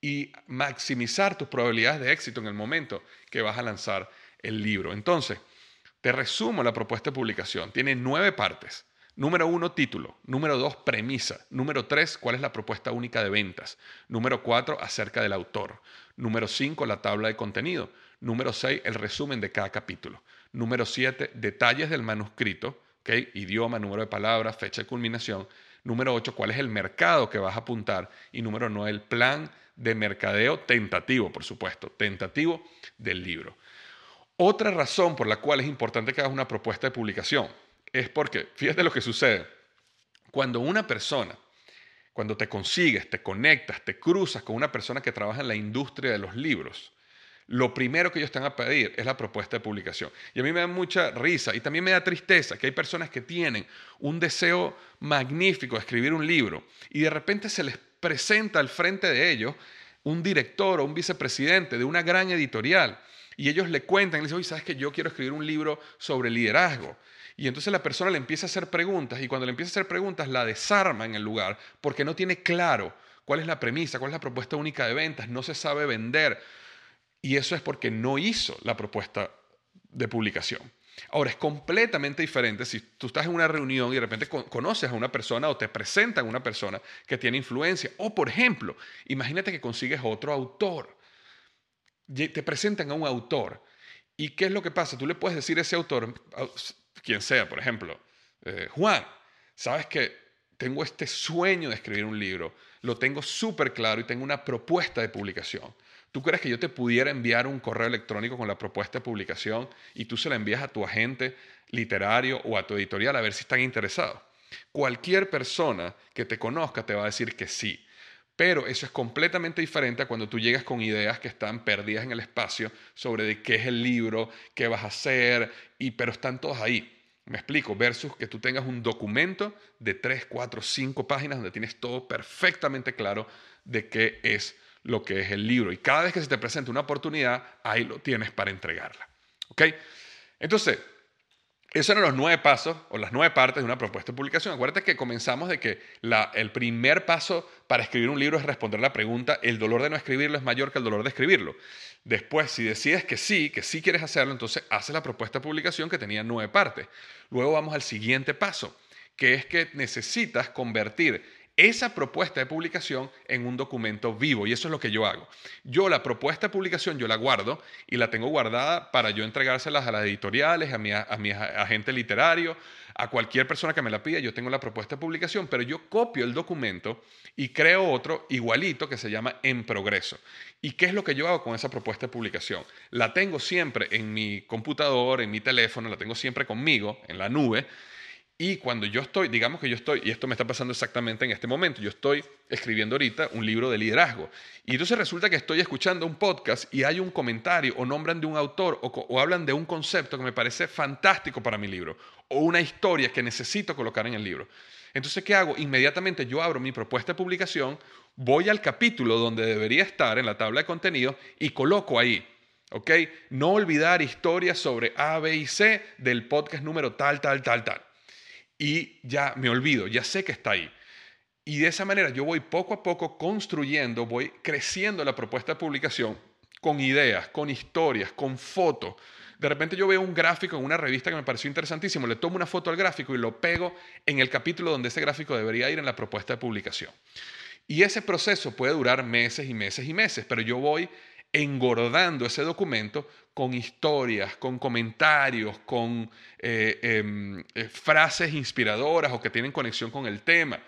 y maximizar tus probabilidades de éxito en el momento que vas a lanzar el libro. Entonces, te resumo la propuesta de publicación. Tiene nueve partes. Número uno, título. Número dos, premisa. Número tres, cuál es la propuesta única de ventas. Número cuatro, acerca del autor. Número cinco, la tabla de contenido. Número seis, el resumen de cada capítulo. Número siete, detalles del manuscrito. Idioma, número de palabras, fecha de culminación. Número ocho, cuál es el mercado que vas a apuntar. Y número nueve, el plan de mercadeo tentativo, por supuesto, tentativo del libro. Otra razón por la cual es importante que hagas una propuesta de publicación es porque, fíjate lo que sucede, cuando una persona, cuando te consigues, te conectas, te cruzas con una persona que trabaja en la industria de los libros, lo primero que ellos van a pedir es la propuesta de publicación. Y a mí me da mucha risa y también me da tristeza que hay personas que tienen un deseo magnífico de escribir un libro y de repente se les presenta al frente de ellos un director o un vicepresidente de una gran editorial y ellos le cuentan, y le dicen, oye, ¿sabes que yo quiero escribir un libro sobre liderazgo? Y entonces la persona le empieza a hacer preguntas y cuando le empieza a hacer preguntas la desarma en el lugar porque no tiene claro cuál es la premisa, cuál es la propuesta única de ventas, no se sabe vender. Y eso es porque no hizo la propuesta de publicación. Ahora, es completamente diferente si tú estás en una reunión y de repente conoces a una persona o te presentan a una persona que tiene influencia. O, por ejemplo, imagínate que consigues otro autor. Te presentan a un autor. ¿Y qué es lo que pasa? Tú le puedes decir a ese autor, quien sea, por ejemplo, eh, Juan, sabes que tengo este sueño de escribir un libro, lo tengo súper claro y tengo una propuesta de publicación. ¿Tú crees que yo te pudiera enviar un correo electrónico con la propuesta de publicación y tú se la envías a tu agente literario o a tu editorial a ver si están interesados? Cualquier persona que te conozca te va a decir que sí. Pero eso es completamente diferente a cuando tú llegas con ideas que están perdidas en el espacio sobre de qué es el libro, qué vas a hacer, y, pero están todos ahí. Me explico, versus que tú tengas un documento de 3, 4, 5 páginas donde tienes todo perfectamente claro de qué es lo que es el libro. Y cada vez que se te presenta una oportunidad, ahí lo tienes para entregarla. ¿Ok? Entonces, esos eran los nueve pasos o las nueve partes de una propuesta de publicación. Acuérdate que comenzamos de que el primer paso para escribir un libro es responder la pregunta, ¿el dolor de no escribirlo es mayor que el dolor de escribirlo? Después, si decides que sí, que sí quieres hacerlo, entonces haces la propuesta de publicación que tenía nueve partes. Luego vamos al siguiente paso, que es que necesitas convertir esa propuesta de publicación en un documento vivo y eso es lo que yo hago. Yo la propuesta de publicación yo la guardo y la tengo guardada para yo entregárselas a las editoriales, a mi, a mi agente literario, a cualquier persona que me la pida, yo tengo la propuesta de publicación, pero yo copio el documento y creo otro igualito que se llama en progreso. ¿Y qué es lo que yo hago con esa propuesta de publicación? La tengo siempre en mi computador, en mi teléfono, la tengo siempre conmigo, en la nube y cuando yo estoy, digamos que yo estoy, y esto me está pasando exactamente en este momento, yo estoy escribiendo ahorita un libro de liderazgo. Y entonces resulta que estoy escuchando un podcast y hay un comentario o nombran de un autor o, hablan de un concepto que me parece fantástico para mi libro o una historia que necesito colocar en el libro. Entonces, ¿qué hago? Inmediatamente yo abro mi propuesta de publicación, voy al capítulo donde debería estar en la tabla de contenido y coloco ahí ¿ok? No olvidar historias sobre A, B y C del podcast número tal, tal, tal, tal y ya me olvido, ya sé que está ahí. Y de esa manera yo voy poco a poco construyendo, voy creciendo la propuesta de publicación con ideas, con historias, con fotos. De repente yo veo un gráfico en una revista que me pareció interesantísimo, le tomo una foto al gráfico y lo pego en el capítulo donde ese gráfico debería ir en la propuesta de publicación. Y ese proceso puede durar meses y meses y meses, pero yo voy engordando ese documento con historias, con comentarios, con eh, em, eh, frases inspiradoras o que tienen conexión con el tema.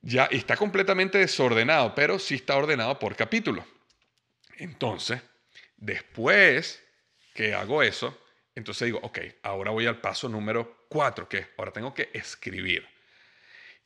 Ya está completamente desordenado, pero sí está ordenado por capítulo. Entonces, después que hago eso, entonces digo, ok, ahora voy al paso número cuatro, que ahora tengo que escribir.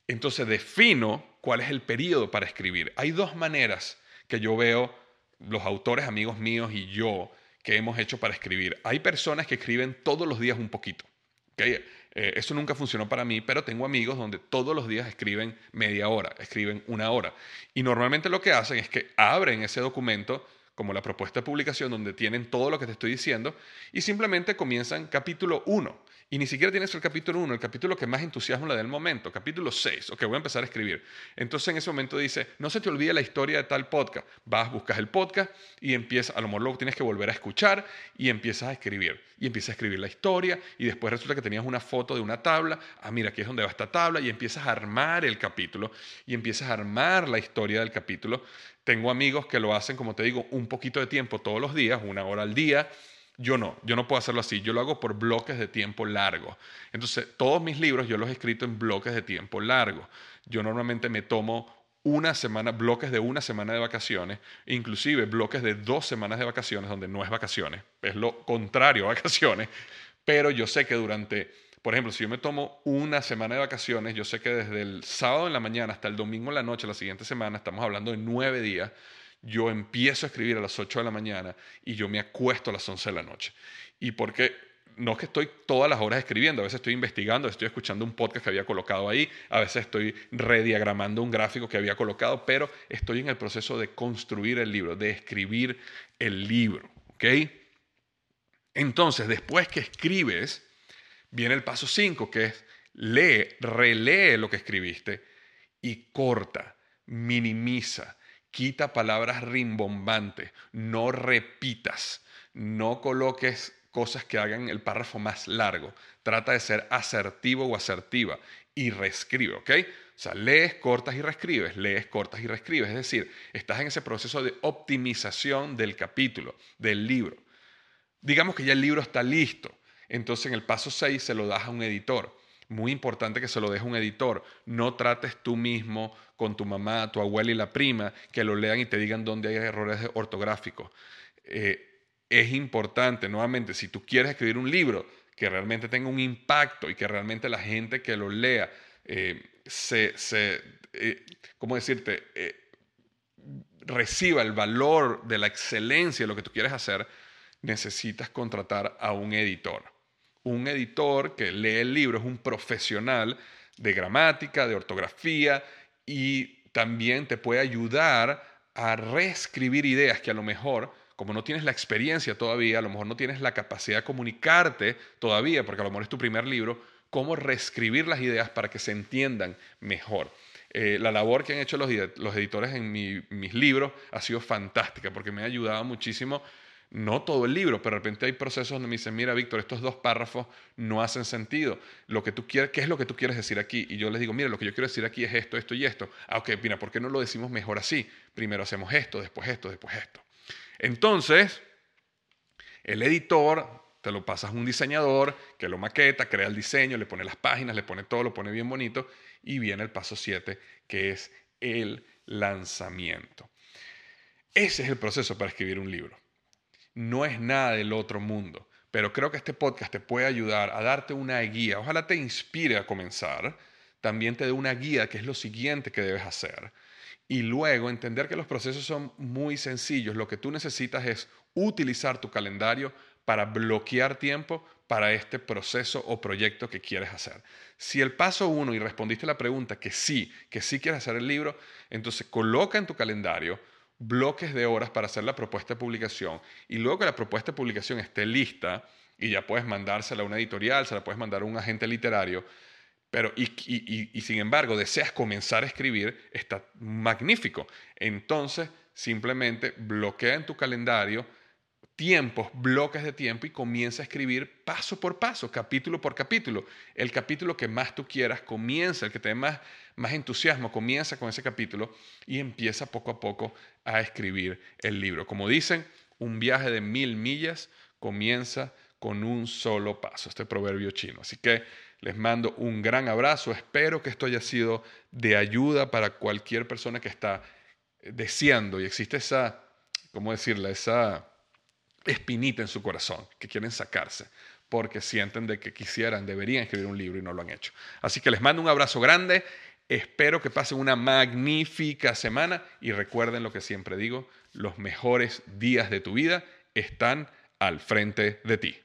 Entonces defino cuál es el periodo para escribir. Hay dos maneras que yo veo los autores amigos míos y yo que hemos hecho para escribir. Hay personas que escriben todos los días un poquito. ¿okay? Eh, eso nunca funcionó para mí, pero tengo amigos donde todos los días escriben media hora, escriben una hora. Y normalmente lo que hacen es que abren ese documento como la propuesta de publicación donde tienen todo lo que te estoy diciendo y simplemente comienzan capítulo 1 y ni siquiera tienes el capítulo 1, el capítulo que más entusiasmo le da el momento, capítulo 6, ok, voy a empezar a escribir. Entonces en ese momento dice, no se te olvide la historia de tal podcast. Vas, buscas el podcast y empiezas, a lo mejor luego tienes que volver a escuchar y empiezas a escribir. Y empiezas a escribir la historia y después resulta que tenías una foto de una tabla. Ah, mira, aquí es donde va esta tabla y empiezas a armar el capítulo y empiezas a armar la historia del capítulo. Tengo amigos que lo hacen, como te digo, un poquito de tiempo todos los días, una hora al día yo no, yo no puedo hacerlo así, yo lo hago por bloques de tiempo largo. Entonces, todos mis libros yo los he escrito en bloques de tiempo largo. Yo normalmente me tomo una semana, bloques de una semana de vacaciones, inclusive bloques de dos semanas de vacaciones, donde no es vacaciones, es lo contrario a vacaciones, pero yo sé que durante Por ejemplo, si yo me tomo una semana de vacaciones, yo sé que desde el sábado en la mañana hasta el domingo en la noche, la siguiente semana, estamos hablando de nueve días, yo empiezo a escribir a las 8 de la mañana y yo me acuesto a las 11 de la noche. Y porque no es que estoy todas las horas escribiendo, a veces estoy investigando, estoy escuchando un podcast que había colocado ahí, a veces estoy rediagramando un gráfico que había colocado, pero estoy en el proceso de construir el libro, de escribir el libro, ¿ok? Entonces, después que escribes, viene el paso 5, que es lee, relee lo que escribiste y corta, minimiza, quita palabras rimbombantes, no repitas, no coloques cosas que hagan el párrafo más largo. Trata de ser asertivo o asertiva y reescribe, ¿ok? O sea, lees, cortas y reescribes, lees, cortas y reescribes. Es decir, estás en ese proceso de optimización del capítulo, del libro. Digamos que ya el libro está listo. Entonces en el paso 6 se lo das a un editor. Muy importante que se lo deje un editor. No trates tú mismo con tu mamá, tu abuela y la prima que lo lean y te digan dónde hay errores ortográficos. Eh, es importante, nuevamente, si tú quieres escribir un libro que realmente tenga un impacto y que realmente la gente que lo lea eh, se, se eh, ¿cómo decirte? reciba el valor de la excelencia de lo que tú quieres hacer, necesitas contratar a un editor un editor que lee el libro es un profesional de gramática, de ortografía y también te puede ayudar a reescribir ideas que a lo mejor, como no tienes la experiencia todavía, a lo mejor no tienes la capacidad de comunicarte todavía, porque a lo mejor es tu primer libro, cómo reescribir las ideas para que se entiendan mejor. Eh, la labor que han hecho los, editores en mis libros ha sido fantástica porque me ha ayudado muchísimo no todo el libro, pero de repente hay procesos donde me dicen, mira, Víctor, estos dos párrafos no hacen sentido. Lo que tú quieres, ¿qué es lo que tú quieres decir aquí? Y yo les digo, mira, lo que yo quiero decir aquí es esto, esto y esto. Ah, ok, mira, ¿por qué no lo decimos mejor así? Primero hacemos esto, después esto, después esto. Entonces, el editor te lo pasas a un diseñador que lo maqueta, crea el diseño, le pone las páginas, le pone todo, lo pone bien bonito y viene el paso 7, que es el lanzamiento. Ese es el proceso para escribir un libro no es nada del otro mundo. Pero creo que este podcast te puede ayudar a darte una guía. Ojalá te inspire a comenzar. También te dé una guía que es lo siguiente que debes hacer. Y luego entender que los procesos son muy sencillos. Lo que tú necesitas es utilizar tu calendario para bloquear tiempo para este proceso o proyecto que quieres hacer. Si el paso uno y respondiste la pregunta que sí, que sí quieres hacer el libro, entonces coloca en tu calendario bloques de horas para hacer la propuesta de publicación y luego que la propuesta de publicación esté lista y ya puedes mandársela a una editorial, se la puedes mandar a un agente literario, pero y, y, sin embargo deseas comenzar a escribir, está magnífico. Entonces simplemente bloquea en tu calendario tiempos, bloques de tiempo y comienza a escribir paso por paso, capítulo por capítulo. El capítulo que más tú quieras comienza, el que te dé más, más entusiasmo, comienza con ese capítulo y empieza poco a poco a escribir el libro. Como dicen, un viaje de mil millas comienza con un solo paso, este proverbio chino. Así que les mando un gran abrazo, espero que esto haya sido de ayuda para cualquier persona que está deseando y existe esa, ¿cómo decirla? Esa espinita en su corazón que quieren sacarse porque sienten de que quisieran, deberían escribir un libro y no lo han hecho. Así que les mando un abrazo grande, espero que pasen una magnífica semana y recuerden lo que siempre digo, los mejores días de tu vida están al frente de ti.